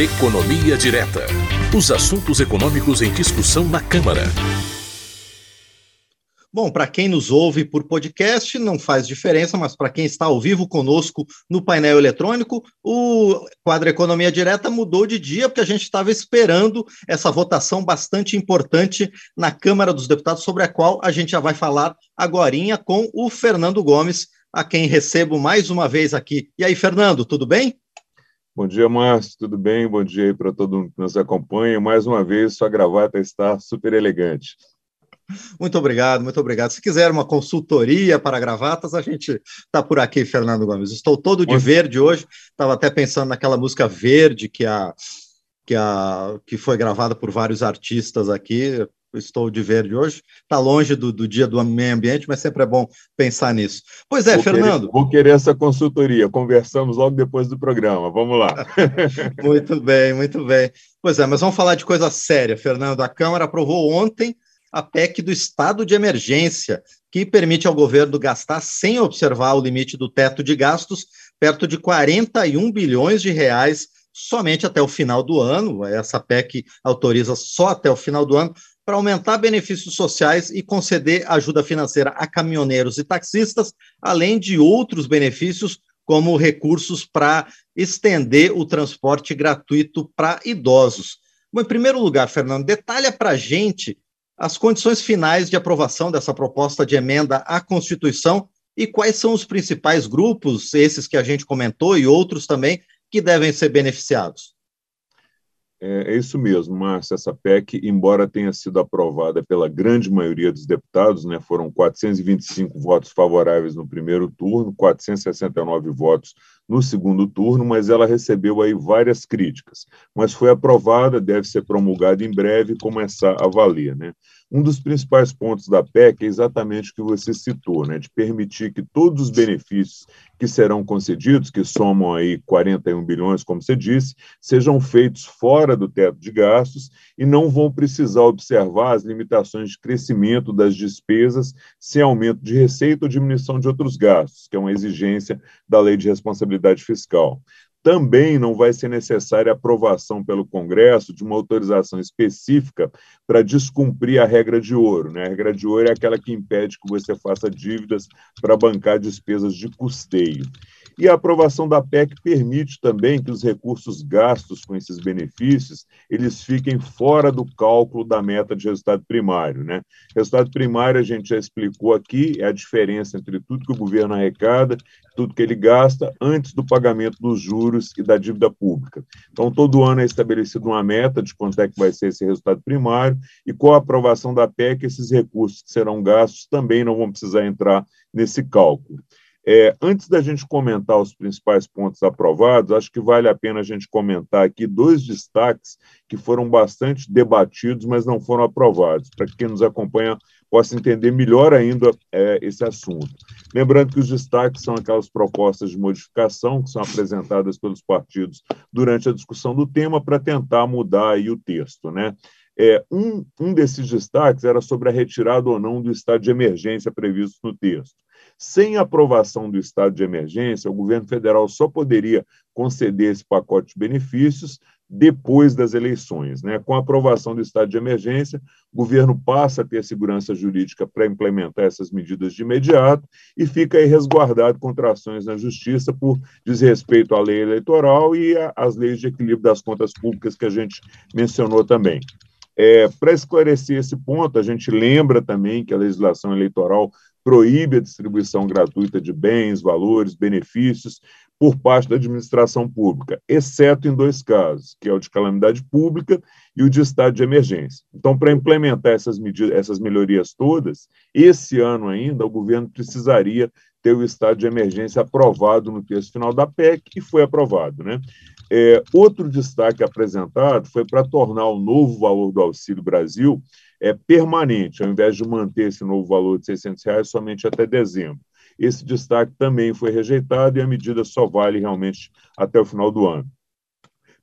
Economia Direta. Os assuntos econômicos em discussão na Câmara. Bom, para quem nos ouve por podcast, não faz diferença, mas para quem está ao vivo conosco no painel eletrônico, o quadro Economia Direta mudou de dia, porque a gente estava esperando essa votação bastante importante na Câmara dos Deputados, sobre a qual a gente já vai falar agora com o Fernando Gomes, a quem recebo mais uma vez aqui. E aí, Fernando, tudo bem? Bom dia, Márcio, tudo bem? Bom dia aí para todo mundo que nos acompanha. Mais uma vez, sua gravata está super elegante. Muito obrigado, muito obrigado. Se quiser uma consultoria para gravatas, a gente está por aqui, Fernando Gomes. Estou todo de verde hoje. Estava até pensando naquela música verde que a que a que foi gravada por vários artistas aqui. Estou de verde hoje. Está longe do, do, dia do meio ambiente, mas sempre é bom pensar nisso. Pois é, vou Fernando. Querer, vou querer essa consultoria. Conversamos logo depois do programa. Vamos lá. muito bem, muito bem. Pois é, mas vamos falar de coisa séria, Fernando. A Câmara aprovou ontem a PEC do estado de emergência, que permite ao governo gastar sem observar o limite do teto de gastos, perto de 41 bilhões de reais somente até o final do ano. Essa PEC autoriza só até o final do ano para aumentar benefícios sociais e conceder ajuda financeira a caminhoneiros e taxistas, além de outros benefícios como recursos para estender o transporte gratuito para idosos. Bom, em primeiro lugar, Fernando, detalha para a gente as condições finais de aprovação dessa proposta de emenda à Constituição e quais são os principais grupos, esses que a gente comentou e outros também, que devem ser beneficiados. É, é isso mesmo, Márcio. Essa PEC, embora tenha sido aprovada pela grande maioria dos deputados, né, foram 425 votos favoráveis no primeiro turno, 469 votos no segundo turno, mas ela recebeu aí várias críticas. Mas foi aprovada, deve ser promulgada em breve e começar a valer. Né? Um dos principais pontos da PEC é exatamente o que você citou, né, de permitir que todos os benefícios que serão concedidos, que somam aí 41 bilhões, como você disse, sejam feitos fora do teto de gastos e não vão precisar observar as limitações de crescimento das despesas sem aumento de receita ou diminuição de outros gastos, que é uma exigência da Lei de Responsabilidade Fiscal também não vai ser necessária aprovação pelo Congresso de uma autorização específica para descumprir a regra de ouro. Né? A regra de ouro é aquela que impede que você faça dívidas para bancar despesas de custeio. E a aprovação da PEC permite também que os recursos gastos com esses benefícios eles fiquem fora do cálculo da meta de resultado primário. Né? Resultado primário, a gente já explicou aqui, é a diferença entre tudo que o governo arrecada, tudo que ele gasta antes do pagamento dos juros e da dívida pública. Então, todo ano é estabelecida uma meta de quanto é que vai ser esse resultado primário, e com a aprovação da PEC, esses recursos que serão gastos também não vão precisar entrar nesse cálculo. É, antes da gente comentar os principais pontos aprovados, acho que vale a pena a gente comentar aqui dois destaques que foram bastante debatidos, mas não foram aprovados, para que quem nos acompanha possa entender melhor ainda é, esse assunto. Lembrando que os destaques são aquelas propostas de modificação que são apresentadas pelos partidos durante a discussão do tema para tentar mudar aí o texto, né? É, um, um desses destaques era sobre a retirada ou não do estado de emergência previsto no texto. Sem aprovação do estado de emergência, o governo federal só poderia conceder esse pacote de benefícios depois das eleições. Né? Com a aprovação do estado de emergência, o governo passa a ter segurança jurídica para implementar essas medidas de imediato e fica aí resguardado contra ações na justiça por desrespeito à lei eleitoral e às leis de equilíbrio das contas públicas que a gente mencionou também. É, para esclarecer esse ponto, a gente lembra também que a legislação eleitoral proíbe a distribuição gratuita de bens, valores, benefícios por parte da administração pública, exceto em dois casos, que é o de calamidade pública e o de estado de emergência. Então, para implementar essas medidas, essas melhorias todas, esse ano ainda o governo precisaria ter o estado de emergência aprovado no texto final da PEC e foi aprovado, né? É, outro destaque apresentado foi para tornar o novo valor do Auxílio Brasil é, permanente, ao invés de manter esse novo valor de 600 reais somente até dezembro. Esse destaque também foi rejeitado e a medida só vale realmente até o final do ano.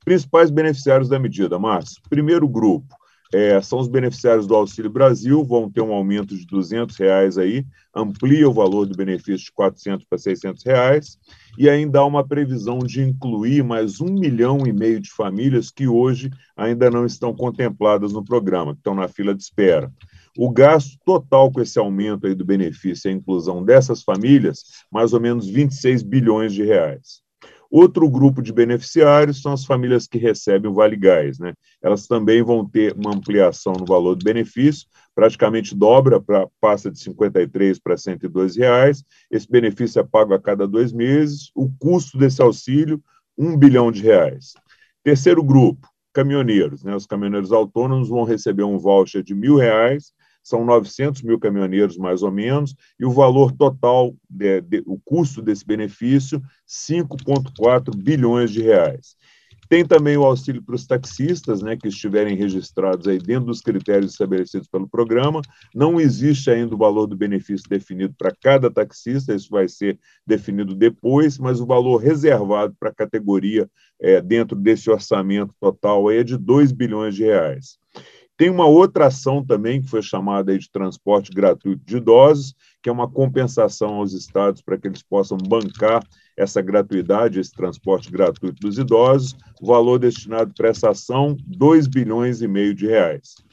Principais beneficiários da medida, Márcio. Primeiro grupo, é, são os beneficiários do Auxílio Brasil, vão ter um aumento de 200 reais aí, amplia o valor do benefício de 400 para 600 reais, e ainda há uma previsão de incluir mais um milhão e meio de famílias que hoje ainda não estão contempladas no programa, que estão na fila de espera. O gasto total com esse aumento aí do benefício e a inclusão dessas famílias, mais ou menos 26 bilhões de reais. Outro grupo de beneficiários são as famílias que recebem o Vale Gás. Né? Elas também vão ter uma ampliação no valor do benefício, praticamente dobra, pra, passa de 53 para 102 reais. Esse benefício é pago a cada dois meses. O custo desse auxílio, um bilhão de reais. Terceiro grupo, caminhoneiros. Né? Os caminhoneiros autônomos vão receber um voucher de mil reais são 900 mil caminhoneiros, mais ou menos, e o valor total, de, de, o custo desse benefício, 5,4 bilhões de reais. Tem também o auxílio para os taxistas, né, que estiverem registrados aí dentro dos critérios estabelecidos pelo programa. Não existe ainda o valor do benefício definido para cada taxista, isso vai ser definido depois, mas o valor reservado para a categoria é, dentro desse orçamento total aí é de 2 bilhões de reais. Tem uma outra ação também, que foi chamada de transporte gratuito de idosos, que é uma compensação aos estados para que eles possam bancar essa gratuidade, esse transporte gratuito dos idosos, o valor destinado para essa ação, 2 bilhões e meio de reais.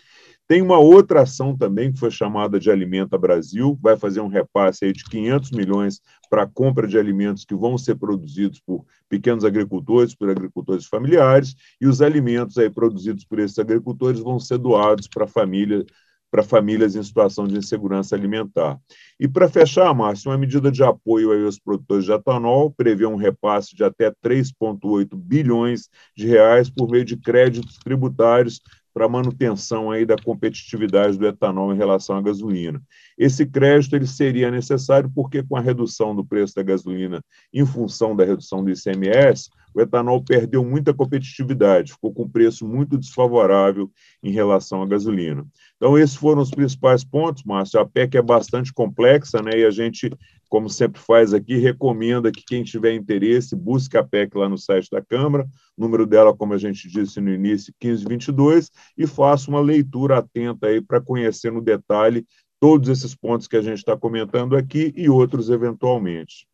Tem uma outra ação também, que foi chamada de Alimenta Brasil, vai fazer um repasse aí de 500 milhões para a compra de alimentos que vão ser produzidos por pequenos agricultores, por agricultores familiares, e os alimentos aí produzidos por esses agricultores vão ser doados para família, para famílias em situação de insegurança alimentar. E para fechar, Márcio, uma medida de apoio aos produtores de etanol prevê um repasse de até 3,8 bilhões de reais por meio de créditos tributários para manutenção aí da competitividade do etanol em relação à gasolina. Esse crédito ele seria necessário porque com a redução do preço da gasolina em função da redução do ICMS, o etanol perdeu muita competitividade, ficou com preço muito desfavorável em relação à gasolina. Então esses foram os principais pontos, Márcio. A PEC é bastante complexa, né? E a gente como sempre faz aqui, recomenda que quem tiver interesse busque a PEC lá no site da Câmara, número dela, como a gente disse no início, 1522, e faça uma leitura atenta aí para conhecer no detalhe todos esses pontos que a gente está comentando aqui e outros eventualmente.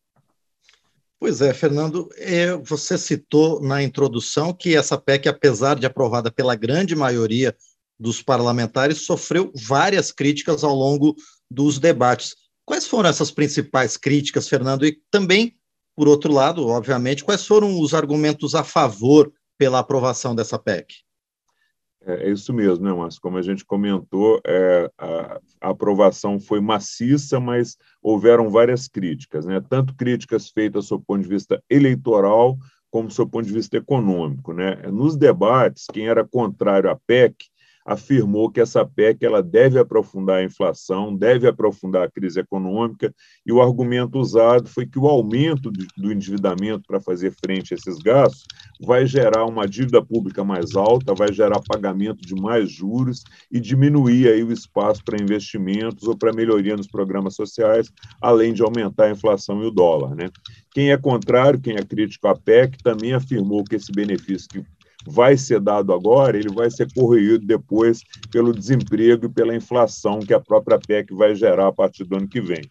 Pois é, Fernando, é, você citou na introdução que essa PEC, apesar de aprovada pela grande maioria dos parlamentares, sofreu várias críticas ao longo dos debates. Quais foram essas principais críticas, Fernando? E também, por outro lado, obviamente, quais foram os argumentos a favor pela aprovação dessa PEC? É, é isso mesmo, né, Márcio? Como a gente comentou, é, a, a, aprovação foi maciça, mas houveram várias críticas, né? Tanto críticas feitas do ponto de vista eleitoral, como do ponto de vista econômico, né? Nos debates, quem era contrário à PEC afirmou que essa PEC ela deve aprofundar a inflação, deve aprofundar a crise econômica, e o argumento usado foi que o aumento do endividamento para fazer frente a esses gastos vai gerar uma dívida pública mais alta, vai gerar pagamento de mais juros e diminuir aí o espaço para investimentos ou para melhoria nos programas sociais, além de aumentar a inflação e o dólar. Né? Quem é contrário, quem é crítico à PEC, também afirmou que esse benefício que vai ser dado agora, ele vai ser corroído depois pelo desemprego e pela inflação que a própria PEC vai gerar a partir do ano que vem.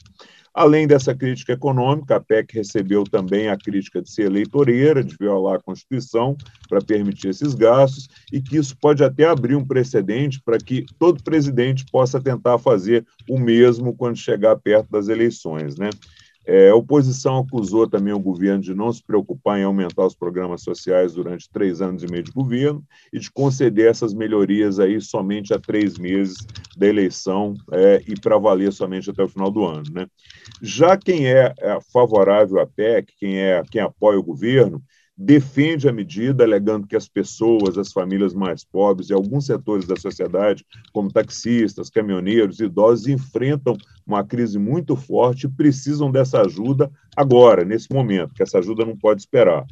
Além dessa crítica econômica, a PEC recebeu também a crítica de ser eleitoreira, de violar a Constituição para permitir esses gastos, e que isso pode até abrir um precedente para que todo presidente possa tentar fazer o mesmo quando chegar perto das eleições. Né? É, a oposição acusou também o governo de não se preocupar em aumentar os programas sociais durante três anos e meio de governo e de conceder essas melhorias aí somente a três meses da eleição é, e para valer somente até o final do ano. Né? Já quem é, é favorável à PEC, quem, é, quem apoia o governo, defende a medida, alegando que as pessoas, as famílias mais pobres e alguns setores da sociedade, como taxistas, caminhoneiros, idosos, enfrentam uma crise muito forte e precisam dessa ajuda agora, nesse momento, que essa ajuda não pode esperar.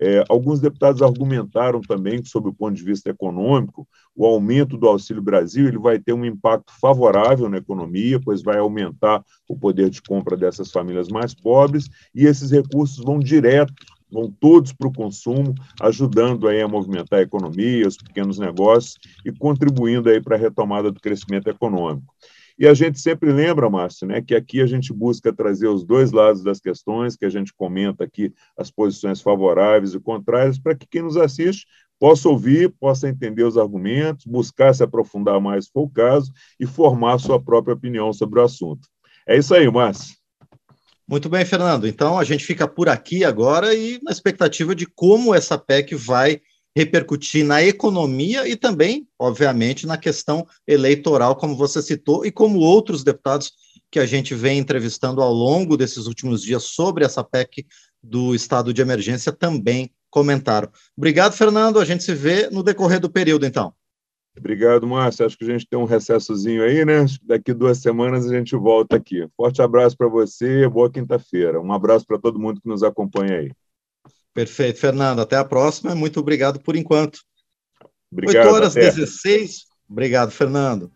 É, alguns deputados argumentaram também que, sob o ponto de vista econômico, o aumento do Auxílio Brasil ele vai ter um impacto favorável na economia, pois vai aumentar o poder de compra dessas famílias mais pobres, e esses recursos vão direto vão todos para o consumo, ajudando aí a movimentar a economia, os pequenos negócios e contribuindo aí para a retomada do crescimento econômico. E a gente sempre lembra, Márcio, né, que aqui a gente busca trazer os dois lados das questões, que a gente comenta aqui as posições favoráveis e contrárias, para que quem nos assiste possa ouvir, possa entender os argumentos, buscar se aprofundar mais se for o caso e formar sua própria opinião sobre o assunto. É isso aí, Márcio. Muito bem, Fernando. Então a gente fica por aqui agora e na expectativa de como essa PEC vai repercutir na economia e também, obviamente, na questão eleitoral, como você citou, e como outros deputados que a gente vem entrevistando ao longo desses últimos dias sobre essa PEC do estado de emergência também comentaram. Obrigado, Fernando. A gente se vê no decorrer do período, então. Obrigado, Márcio. Acho que a gente tem um recessozinho aí, né? Daqui duas semanas a gente volta aqui. Forte abraço para você, boa quinta-feira. Um abraço para todo mundo que nos acompanha aí. Perfeito, Fernando. Até a próxima. Muito obrigado por enquanto. Obrigado. 8 horas até. 16. Obrigado, Fernando.